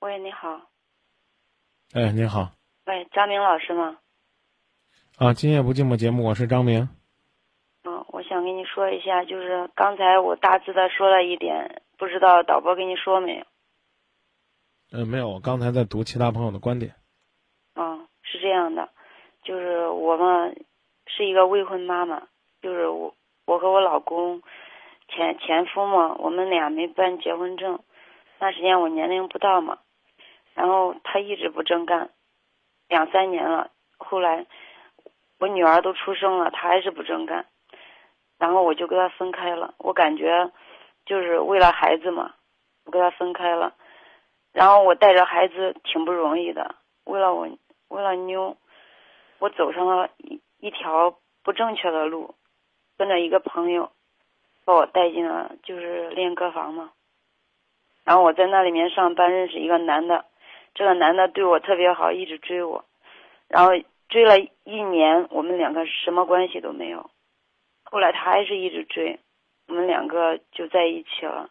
喂，你好。哎，你好。喂，张明老师吗？啊，今夜不寂寞节目，我是张明。嗯，我想跟你说一下，就是刚才我大致的说了一点，不知道导播跟你说没有？嗯，没有，我刚才在读其他朋友的观点。嗯，是这样的，就是我们是一个未婚妈妈，就是我我和我老公前前夫嘛，我们俩没办结婚证，那时间我年龄不到嘛，然后他一直不正干，两三年了，后来我女儿都出生了，他还是不正干，然后我就跟他分开了，我感觉就是为了孩子嘛，我跟他分开了。然后我带着孩子挺不容易的，为了我，为了妞，我走上了一一条不正确的路，跟着一个朋友，把我带进了就是练歌房嘛。然后我在那里面上班，认识一个男的，这个男的对我特别好，一直追我，然后追了一年，我们两个什么关系都没有。后来他还是一直追，我们两个就在一起了。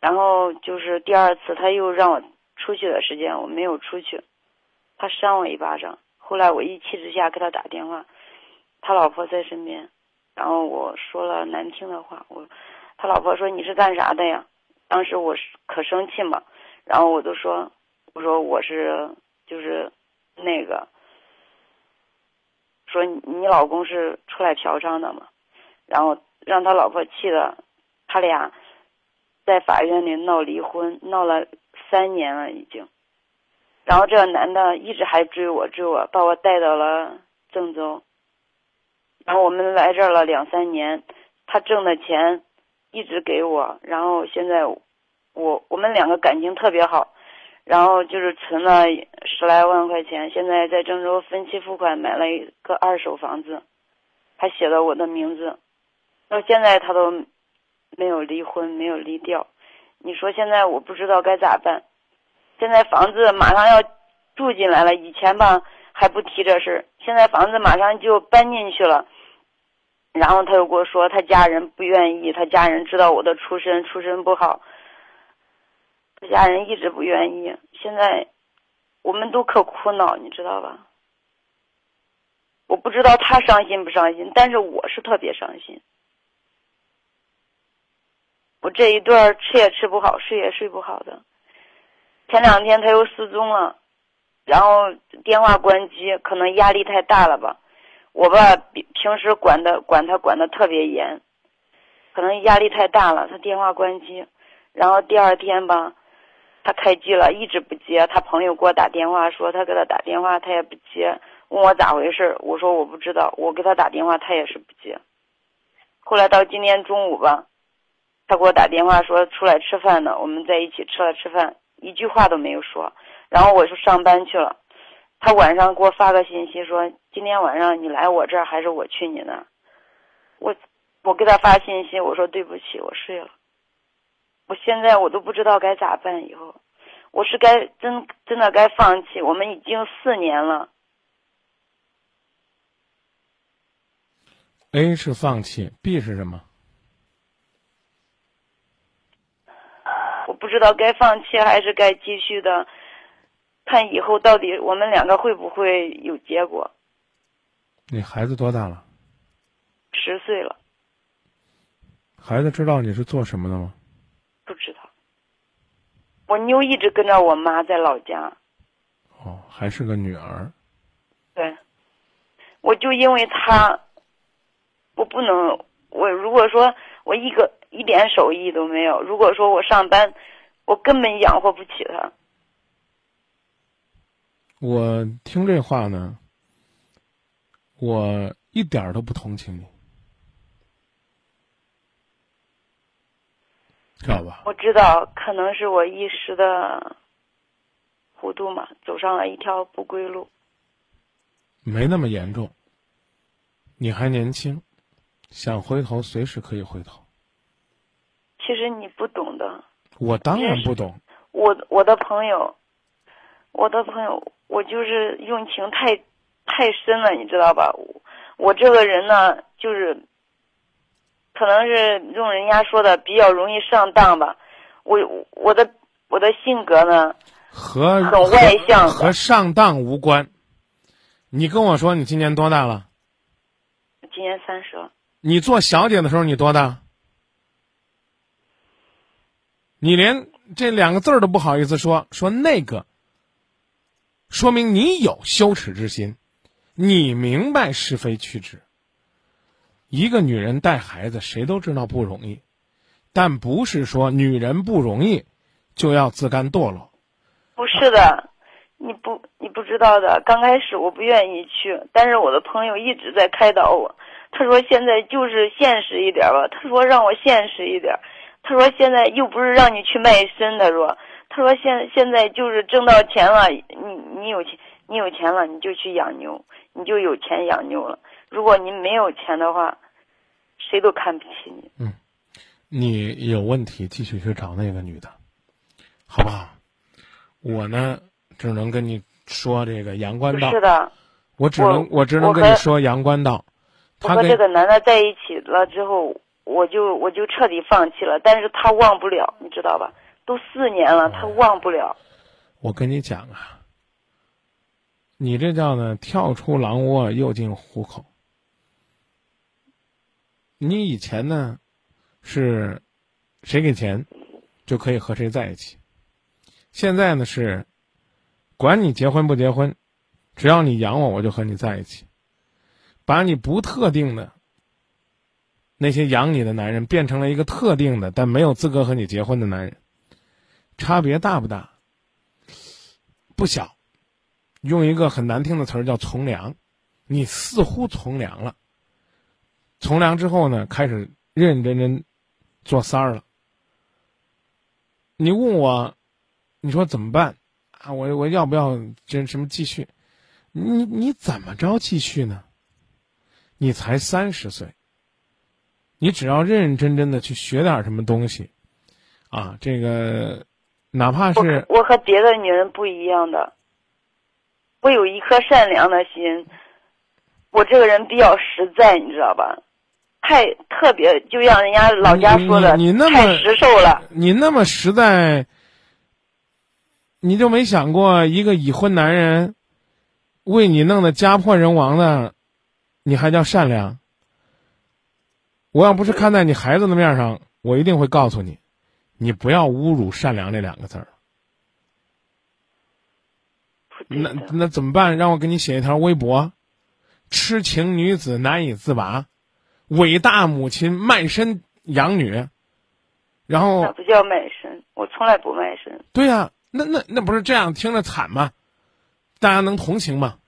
然后就是第二次，他又让我出去的时间，我没有出去，他扇我一巴掌。后来我一气之下给他打电话，他老婆在身边，然后我说了难听的话，我他老婆说你是干啥的呀？当时我是可生气嘛，然后我就说我说我是就是那个说你老公是出来嫖娼的嘛，然后让他老婆气的，他俩。在法院里闹离婚，闹了三年了已经。然后这个男的一直还追我，追我，把我带到了郑州。然后我们来这儿了两三年，他挣的钱一直给我。然后现在我我们两个感情特别好，然后就是存了十来万块钱，现在在郑州分期付款买了一个二手房子，还写了我的名字。到现在他都。没有离婚，没有离掉，你说现在我不知道该咋办。现在房子马上要住进来了，以前吧还不提这事儿，现在房子马上就搬进去了。然后他又跟我说，他家人不愿意，他家人知道我的出身，出身不好，他家人一直不愿意。现在我们都可苦恼，你知道吧？我不知道他伤心不伤心，但是我是特别伤心。我这一段儿吃也吃不好，睡也睡不好的。前两天他又失踪了，然后电话关机，可能压力太大了吧。我吧平时管的管他管的特别严，可能压力太大了，他电话关机。然后第二天吧，他开机了，一直不接。他朋友给我打电话说他给他打电话，他也不接，问我咋回事。我说我不知道，我给他打电话，他也是不接。后来到今天中午吧。他给我打电话说出来吃饭呢，我们在一起吃了吃饭，一句话都没有说。然后我就上班去了。他晚上给我发个信息说今天晚上你来我这儿还是我去你那儿？我我给他发信息我说对不起我睡了。我现在我都不知道该咋办以后，我是该真真的该放弃？我们已经四年了。A 是放弃，B 是什么？我不知道该放弃还是该继续的，看以后到底我们两个会不会有结果。你孩子多大了？十岁了。孩子知道你是做什么的吗？我妞一直跟着我妈在老家。哦，还是个女儿。对。我就因为她，我不能。我如果说我一个一点手艺都没有，如果说我上班。我根本养活不起她。我听这话呢，我一点都不同情你，知道吧？我知道，可能是我一时的糊涂嘛，走上了一条不归路。没那么严重，你还年轻，想回头随时可以回头。其实你不懂的。我当然不懂。我我的朋友，我的朋友，我就是用情太太深了，你知道吧？我这个人呢，就是可能是用人家说的比较容易上当吧。我我的我的性格呢，和很外向的和上当无关。你跟我说你今年多大了？今年三十了，你做小姐的时候你多大？你连这两个字儿都不好意思说，说那个，说明你有羞耻之心，你明白是非曲直。一个女人带孩子，谁都知道不容易，但不是说女人不容易就要自甘堕落。不是的，你不你不知道的。刚开始我不愿意去，但是我的朋友一直在开导我。他说现在就是现实一点吧，他说让我现实一点。他说现在又不是让你去卖身，的说他说现现在就是挣到钱了，你你有钱你有钱了，你就去养牛，你就有钱养牛了。如果您没有钱的话，谁都看不起你。嗯你有问题，继续去找那个女的，好不好？我呢，只能跟你说这个阳关道不是，的，我只能我只能跟你说阳关道。他和这个男的在一起了之后，我就我就彻底放弃了。但是他忘不了，你知道吧？都四年了，他忘不了。我跟你讲啊，你这叫呢跳出狼窝又进虎口。你以前呢，是谁给钱就可以和谁在一起，现在呢是管你结婚不结婚，只要你养我，我就和你在一起，把你不特定的那些养你的男人变成了一个特定的但没有资格和你结婚的男人，差别大不大？不小。用一个很难听的词儿叫从良，你似乎从良了。从良之后呢，开始认认真真做三儿了。你问我，你说怎么办啊？我我要不要这什么继续？你你怎么着继续呢？你才三十岁，你只要认认真真的去学点什么东西，啊，这个哪怕我是我和别的女人不一样的，我有一颗善良的心，我这个人比较实在，你知道吧？太特别，就像人家老家说的，你那么太实受了。你那么实在，你就没想过一个已婚男人为你弄得家破人亡的，你还叫善良？我要不是看在你孩子的面上，我一定会告诉你，你不要侮辱“善良”这两个字儿。那那怎么办？让我给你写一条微博：痴情女子难以自拔，伟大母亲卖身养女。然后那不叫卖身，我从来不卖身。对呀、那那那不是这样听着惨吗？大家能同情吗？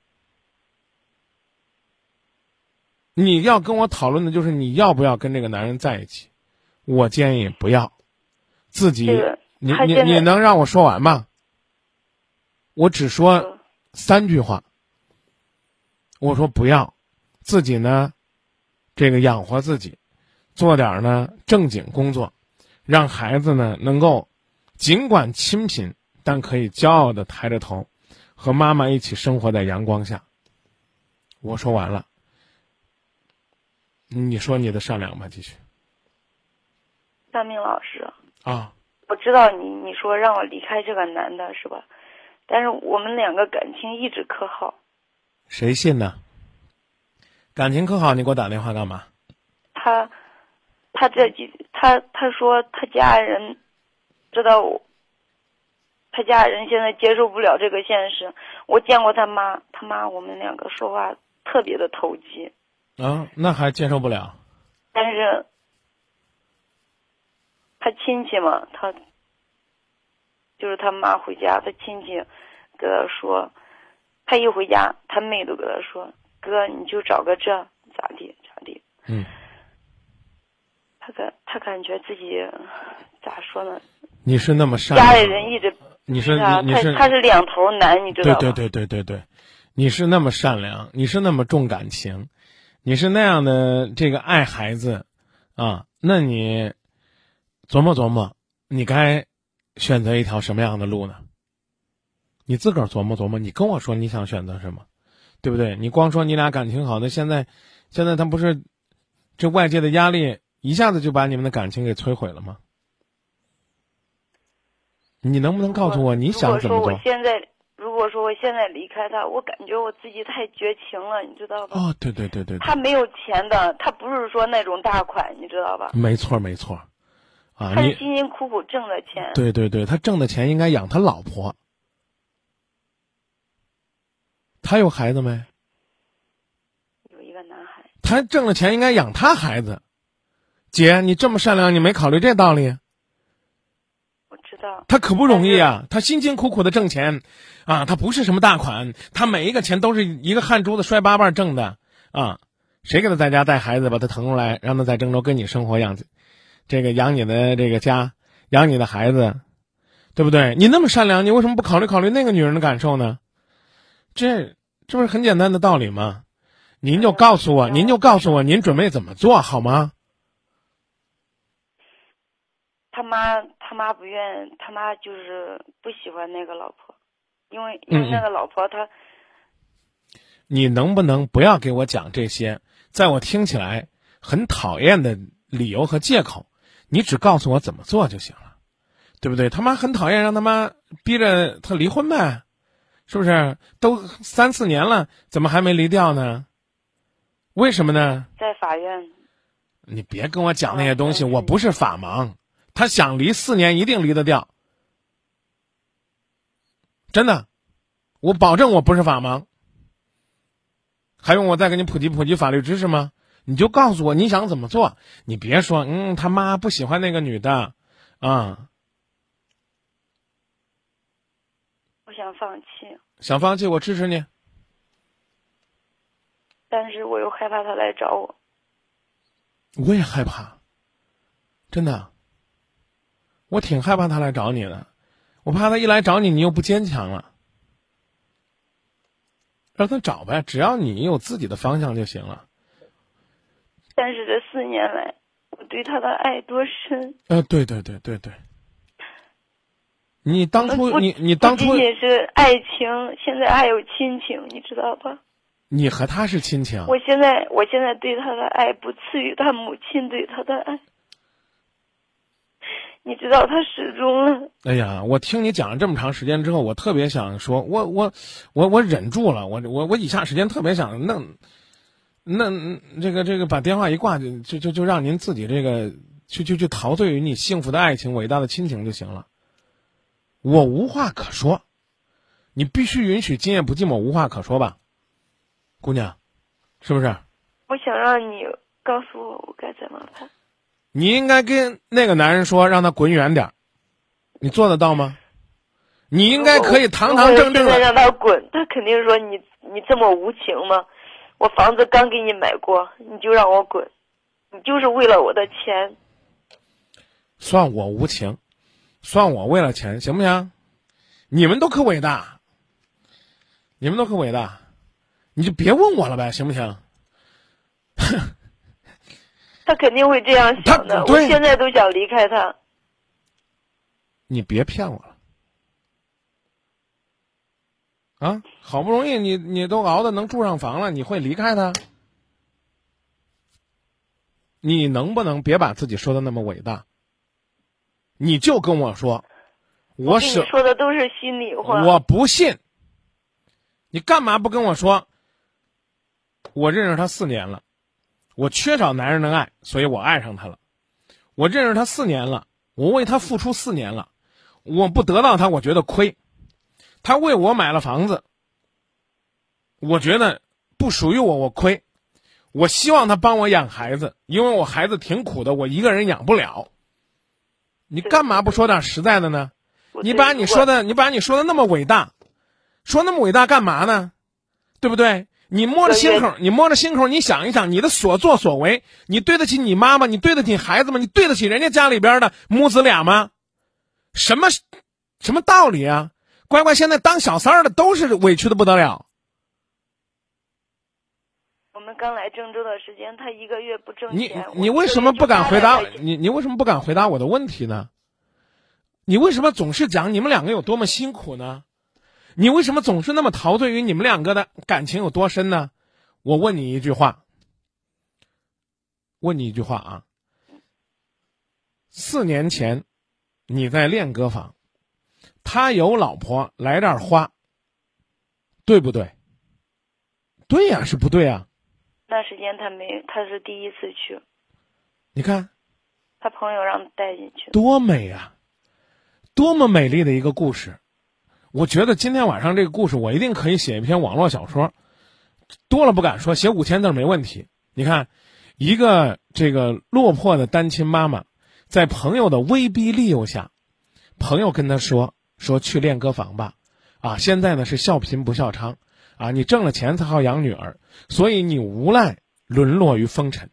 你要跟我讨论的就是你要不要跟这个男人在一起，我建议不要，自己你你你能让我说完吗？我只说嗯三句话。我说不要，自己呢，这个养活自己，做点儿呢正经工作，让孩子呢能够尽管清贫，但可以骄傲的抬着头，和妈妈一起生活在阳光下。我说完了，你说你的善良吧，继续大明老师，啊。我知道你你说让我离开这个男的是吧？但是我们两个感情一直可好。谁信呢？感情可好，你给我打电话干嘛？他他这几他他说他家人知道我，他家人现在接受不了这个现实。我见过他妈，他妈我们两个说话特别的投机，啊，那还接受不了。但是他亲戚嘛，他就是他妈回家，他亲戚跟他说，他一回家，他妹都跟他说，哥你就找个这咋地咋地。嗯，他感他感觉自己咋说呢？你是那么善良家里，人一直你是你是他他是两头难，你知道吗？对对对对对对，你是那么善良，你是那么重感情，你是那样的这个爱孩子啊，那你琢磨琢磨，你该选择一条什么样的路呢？你自个儿琢磨琢磨，你跟我说你想选择什么，对不对？你光说你俩感情好，那现在现在他不是这外界的压力一下子就把你们的感情给摧毁了吗？你能不能告诉我你想怎么做如果说我？现在，如果说我现在离开他，我感觉我自己太绝情了，你知道吧？哦，对对对对对，他没有钱的，他不是说那种大款，你知道吧？没错没错，啊，他辛辛苦苦挣的钱。对对对，他挣的钱应该养他老婆。他有孩子没？有一个男孩，他挣了钱应该养他孩子。姐，你这么善良，你没考虑这道理？我知道。他可不容易啊！他辛辛苦苦的挣钱，啊，他不是什么大款，他每一个钱都是一个汗珠子摔八瓣挣的啊！谁给他在家带孩子，把他腾出来，让他在郑州跟你生活养，这个养你的这个家，养你的孩子，对不对？你那么善良，你为什么不考虑考虑那个女人的感受呢？这这不是很简单的道理吗？您就告诉我，您就告诉我，您准备怎么做好吗？他妈他妈不愿，他妈就是不喜欢那个老婆，因为因为那个老婆她你能不能不要给我讲这些，在我听起来很讨厌的理由和借口？你只告诉我怎么做就行了，对不对？他妈很讨厌，让他妈逼着他离婚呗，是不是？都三四年了，怎么还没离掉呢？为什么呢？在法院，你别跟我讲那些东西，啊我不是法盲，他想离四年一定离得掉，真的，我保证我不是法盲。还用我再给你普及普及法律知识吗？你就告诉我你想怎么做，你别说，嗯，他妈不喜欢那个女的，啊，我想放弃，想放弃，我支持你。但是我又害怕他来找我。我也害怕，真的，我挺害怕他来找你的，我怕他一来找你，你又不坚强了。让他找呗，只要你有自己的方向就行了。但是这四年来，我对他的爱多深。呃，对对对对对，你当初你你当初不仅仅是爱情，现在还有亲情，你知道吧？你和他是亲情，我现在我现在对他的爱不次于他母亲对他的爱。你知道他始终了，哎呀，我听你讲了这么长时间之后，我特别想说，我我我我忍住了，我我我以下时间特别想弄，那这个这个把电话一挂就就就就让您自己这个去去去陶醉于你幸福的爱情、伟大的亲情就行了。我无话可说，你必须允许今夜不寂寞无话可说吧，姑娘，是不是？我想让你告诉我我该怎么办。你应该跟那个男人说，让他滚远点儿你做得到吗？你应该可以堂堂正正的。让他滚，他肯定说你你这么无情吗？我房子刚给你买过，你就让我滚，你就是为了我的钱。算我无情，算我为了钱，行不行？你们都可伟大，你们都可伟大，你就别问我了呗，行不行？他肯定会这样想的。我现在都想离开他。你别骗我了，啊！好不容易你你都熬的能住上房了，你会离开他？你能不能别把自己说的那么伟大？你就跟我说，我跟舍说的都是心里话。我不信，你干嘛不跟我说？我认识他四年了，我缺少男人的爱，所以我爱上他了。我认识他四年了，我为他付出四年了，我不得到他，我觉得亏。他为我买了房子，我觉得不属于我，我亏。我希望他帮我养孩子，因为我孩子挺苦的，我一个人养不了。你干嘛不说点实在的呢？你把你说的的，你把你说的那么伟大，说那么伟大干嘛呢？对不对？你摸着心口，你摸着心口，你想一想，你的所作所为，你对得起你妈妈，你对得起孩子吗？你对得起人家家里边的母子俩吗？什么什么道理啊？乖乖，现在当小三儿的都是委屈的不得了。刚来郑州的时间，他一个月不挣你钱。你你为什么不月就800敢回答你你为什么不敢回答我的问题呢？你为什么总是讲你们两个有多么辛苦呢？你为什么总是那么陶醉于你们两个的感情有多深呢？我问你一句话，问你一句话啊。四年前，你在练歌坊，他有老婆来这儿花，对不对？对呀，是不对啊。那时间他没，他是第一次去，你看他朋友让他带进去。多美啊，多么美丽的一个故事！我觉得今天晚上这个故事，我一定可以写一篇网络小说。多了不敢说，写五千字没问题。你看，一个这个落魄的单亲妈妈，在朋友的威逼利诱下，朋友跟她说说去练歌房吧，啊，现在呢是笑贫不笑娼，啊，你挣了钱才好养女儿，所以你无奈沦落于风尘。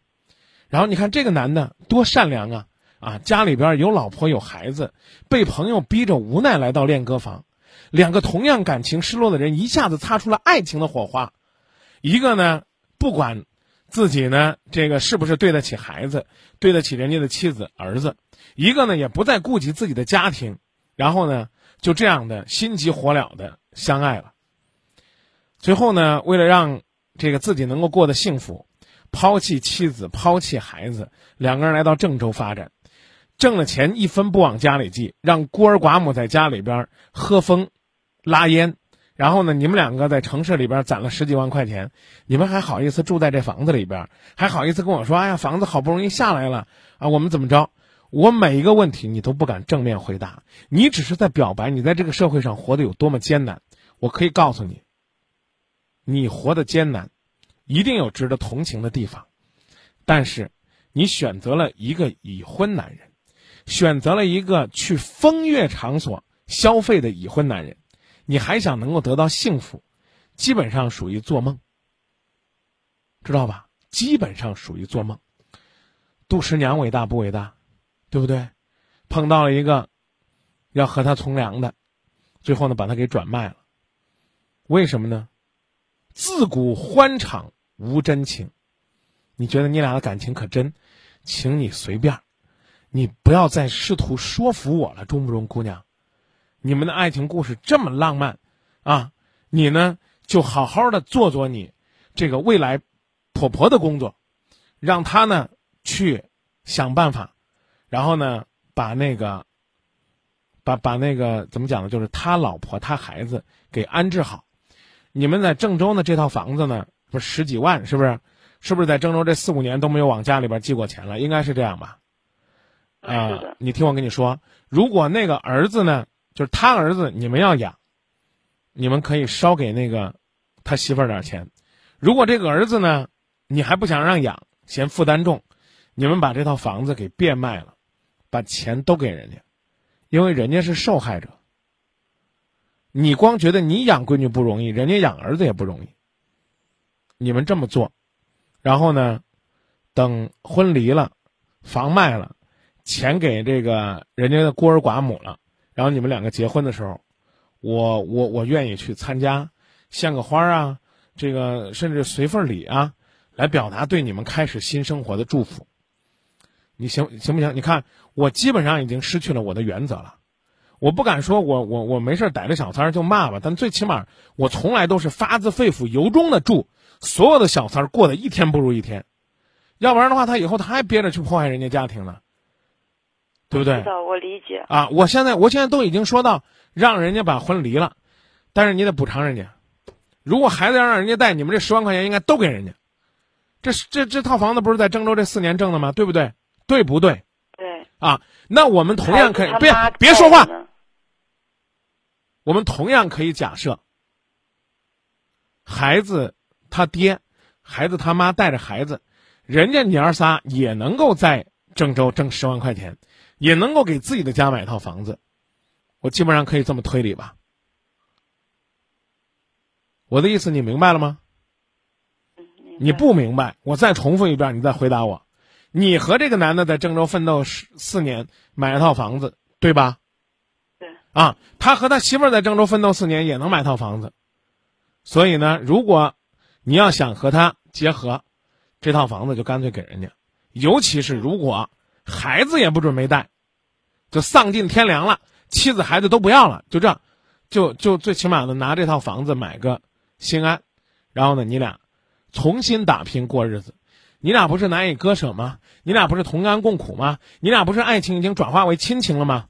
然后你看这个男的多善良啊，啊，家里边有老婆有孩子，被朋友逼着无奈来到练歌房，两个同样感情失落的人一下子擦出了爱情的火花。一个呢，不管自己呢这个是不是对得起孩子，对得起人家的妻子儿子；一个呢也不再顾及自己的家庭，然后呢就这样的心急火燎的相爱了。最后呢，为了让这个自己能够过得幸福，抛弃妻子，抛弃孩子，两个人来到郑州发展，挣了钱一分不往家里寄，让孤儿寡母在家里边喝风、拉烟。然后呢，你们两个在城市里边攒了十几万块钱，你们还好意思住在这房子里边，还好意思跟我说：“哎呀，房子好不容易下来了啊，我们怎么着？”我每一个问题你都不敢正面回答，你只是在表白你在这个社会上活得有多么艰难。我可以告诉你，你活得艰难，一定有值得同情的地方，但是你选择了一个已婚男人，选择了一个去风月场所消费的已婚男人。你还想能够得到幸福，基本上属于做梦，知道吧？基本上属于做梦。杜十娘伟大不伟大？对不对？碰到了一个要和他从良的，最后呢把他给转卖了。为什么呢？自古欢场无真情。你觉得你俩的感情可真？请你随便，你不要再试图说服我了，中不中，姑娘？你们的爱情故事这么浪漫，啊，你呢就好好的做做你这个未来婆婆的工作，让她呢去想办法，然后呢把那个把把那个怎么讲呢？就是他老婆他孩子给安置好。你们在郑州呢这套房子呢不是十几万是不是？是不是在郑州这四五年都没有往家里边寄过钱了？应该是这样吧？啊，你听我跟你说，如果那个儿子呢？就是他儿子，你们要养，你们可以烧给那个他媳妇儿点钱。如果这个儿子呢，你还不想让养，嫌负担重，你们把这套房子给变卖了，把钱都给人家，因为人家是受害者。你光觉得你养闺女不容易，人家养儿子也不容易。你们这么做，然后呢，等婚离了，房卖了，钱给这个人家的孤儿寡母了。然后你们两个结婚的时候，我我我愿意去参加，献个花啊，这个甚至随份礼啊，来表达对你们开始新生活的祝福。你行行不行？你看我基本上已经失去了我的原则了，我不敢说我我我没事逮着小三儿就骂吧，但最起码我从来都是发自肺腑由衷的祝所有的小三儿过得一天不如一天，要不然的话他以后他还憋着去破坏人家家庭呢。对不对？知道，我理解啊！我现在，我现在都已经说到让人家把婚离了，但是你得补偿人家。如果孩子要让人家带，你们这十万块钱应该都给人家。这这这套房子不是在郑州这四年挣的吗？对不对？对不对？对。啊，那我们同样可以别别说话。我们同样可以假设，孩子他爹，孩子他妈带着孩子，人家娘儿仨也能够在。郑州挣十万块钱，也能够给自己的家买套房子，我基本上可以这么推理吧。我的意思你明白了吗？你不明白，我再重复一遍，你再回答我。你和这个男的在郑州奋斗十四年，买了套房子，对吧？啊，他和他媳妇儿在郑州奋斗四年，也能买套房子。所以呢，如果你要想和他结合，这套房子就干脆给人家。尤其是如果孩子也不准备带，就丧尽天良了，妻子孩子都不要了，就这样，就就最起码的拿这套房子买个心安，然后呢，你俩重新打拼过日子，你俩不是难以割舍吗？你俩不是同甘共苦吗？你俩不是爱情已经转化为亲情了吗？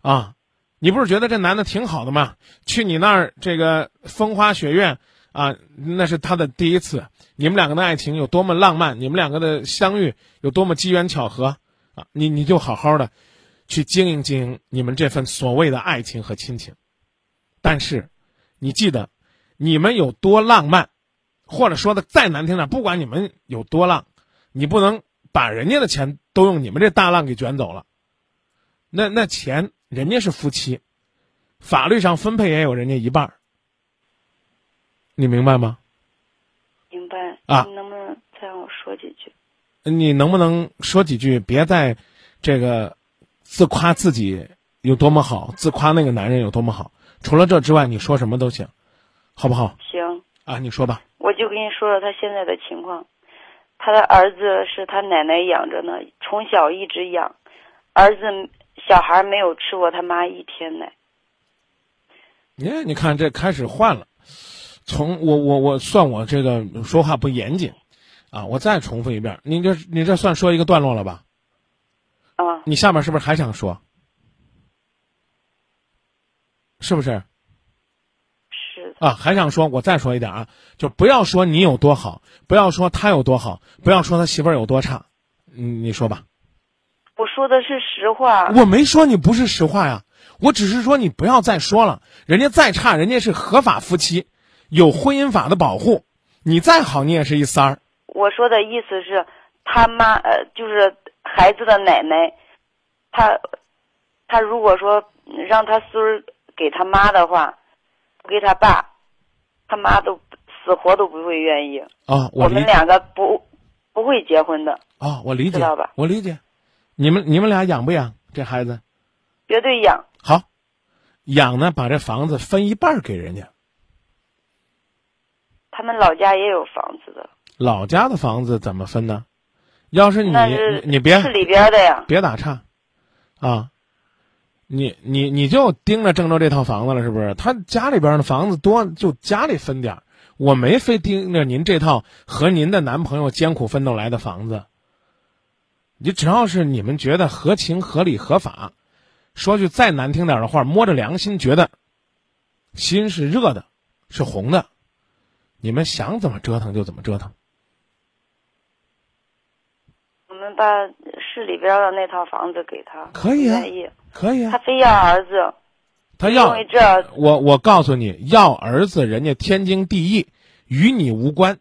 啊，你不是觉得这男的挺好的吗？去你那儿这个风花雪月啊，那是他的第一次。你们两个的爱情有多么浪漫，你们两个的相遇有多么机缘巧合啊！你你就好好的去经营经营你们这份所谓的爱情和亲情。但是，你记得，你们有多浪漫，或者说的再难听点，不管你们有多浪，你不能把人家的钱都用你们这大浪给卷走了。那那钱。人家是夫妻，法律上分配也有人家一半儿，你明白吗？明白啊？你能不能再让我说几句？你能不能说几句？别再这个自夸自己有多么好，自夸那个男人有多么好。除了这之外，你说什么都行，好不好？行啊，你说吧。我就跟你说说他现在的情况。他的儿子是他奶奶养着呢，从小一直养，儿子。小孩没有吃过他妈一天奶。你你看这开始换了，从我我我算我这个说话不严谨，啊，我再重复一遍，你这你这算说一个段落了吧？啊。你下面是不是还想说？是不是？是。啊，还想说，我再说一点啊，就不要说你有多好，不要说他有多好，不要说他媳妇儿有多差，你，你说吧。我说的是实话，我没说你不是实话呀，我只是说你不要再说了。人家再差，人家是合法夫妻，有婚姻法的保护。你再好，你也是一三儿。我说的意思是，他妈呃，就是孩子的奶奶，他他如果说让他孙儿给他妈的话，不给他爸，他妈都死活都不会愿意。啊，我们两个不不会结婚的。啊，我理解，知道吧？我理解。你们你们俩养不养这孩子？绝对养。好，养呢，把这房子分一半给人家。他们老家也有房子的。老家的房子怎么分呢？要是你你别市里边的呀，别打岔，啊，你你你就盯着郑州这套房子了，是不是？他家里边的房子多，就家里分点儿我没非盯着您这套和您的男朋友艰苦奋斗来的房子。你只要是你们觉得合情合理合法，说句再难听点的话，摸着良心觉得心是热的，是红的，你们想怎么折腾就怎么折腾。我们把市里边的那套房子给他，可以啊，可以啊。他非要儿子，他要我我告诉你要儿子，人家天经地义，与你无关。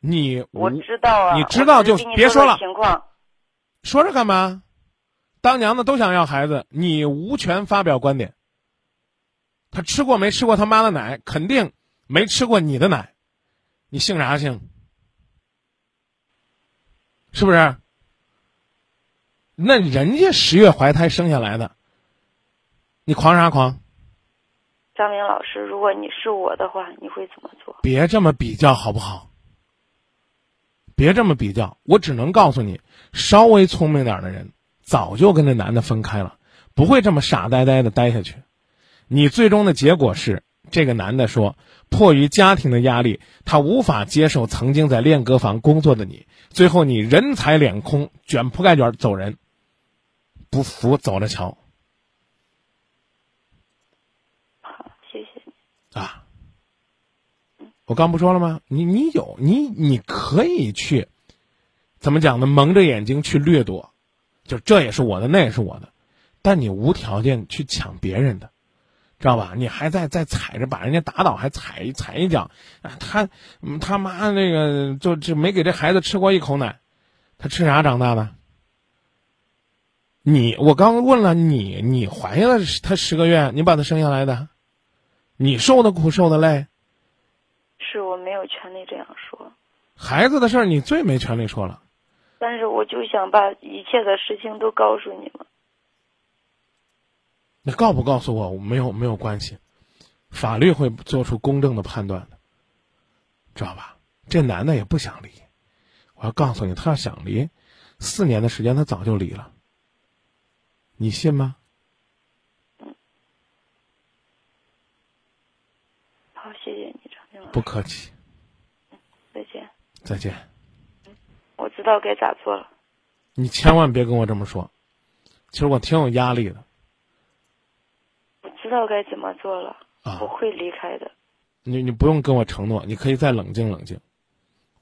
你我知道啊，你知道就别说了。情况。说着干嘛？当娘的都想要孩子，你无权发表观点。他吃过没吃过他妈的奶？肯定没吃过你的奶。你姓啥姓？是不是？那人家十月怀胎生下来的，你狂啥狂？张明老师，如果你是我的话，你会怎么做？别这么比较好不好？别这么比较，我只能告诉你，稍微聪明点的人早就跟这男的分开了，不会这么傻呆呆的待下去。你最终的结果是，这个男的说，迫于家庭的压力，他无法接受曾经在练歌房工作的你，最后你人财两空，卷铺盖卷走人。不服走着瞧。好，谢谢你。啊。我刚不说了吗？你你有你你可以去，怎么讲呢？蒙着眼睛去掠夺，就这也是我的，那也是我的，但你无条件去抢别人的，知道吧？你还在在踩着把人家打倒，还踩踩一脚啊，他他妈那个就就没给这孩子吃过一口奶，他吃啥长大的？你我刚问了你，你怀了他十个月，你把他生下来的，你受的苦受的累。是我没有权利这样说，孩子的事儿你最没权利说了。但是我就想把一切的事情都告诉你们。你告不告诉我没有没有关系，法律会做出公正的判断的，知道吧？这男的也不想离，我要告诉你，他要想离，四年的时间他早就离了，你信吗？好，谢谢你。不客气，再见。再见。我知道该咋做了。你千万别跟我这么说，其实我挺有压力的。我知道该怎么做了，啊我，会离开的。你你不用跟我承诺，你可以再冷静冷静。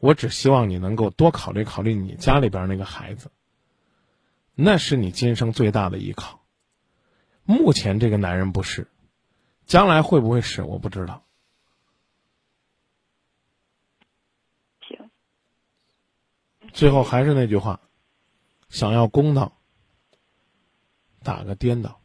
我只希望你能够多考虑考虑你家里边那个孩子，那是你今生最大的依靠。目前这个男人不是，将来会不会是我不知道。行，最后还是那句话，想要公道，打个颠倒。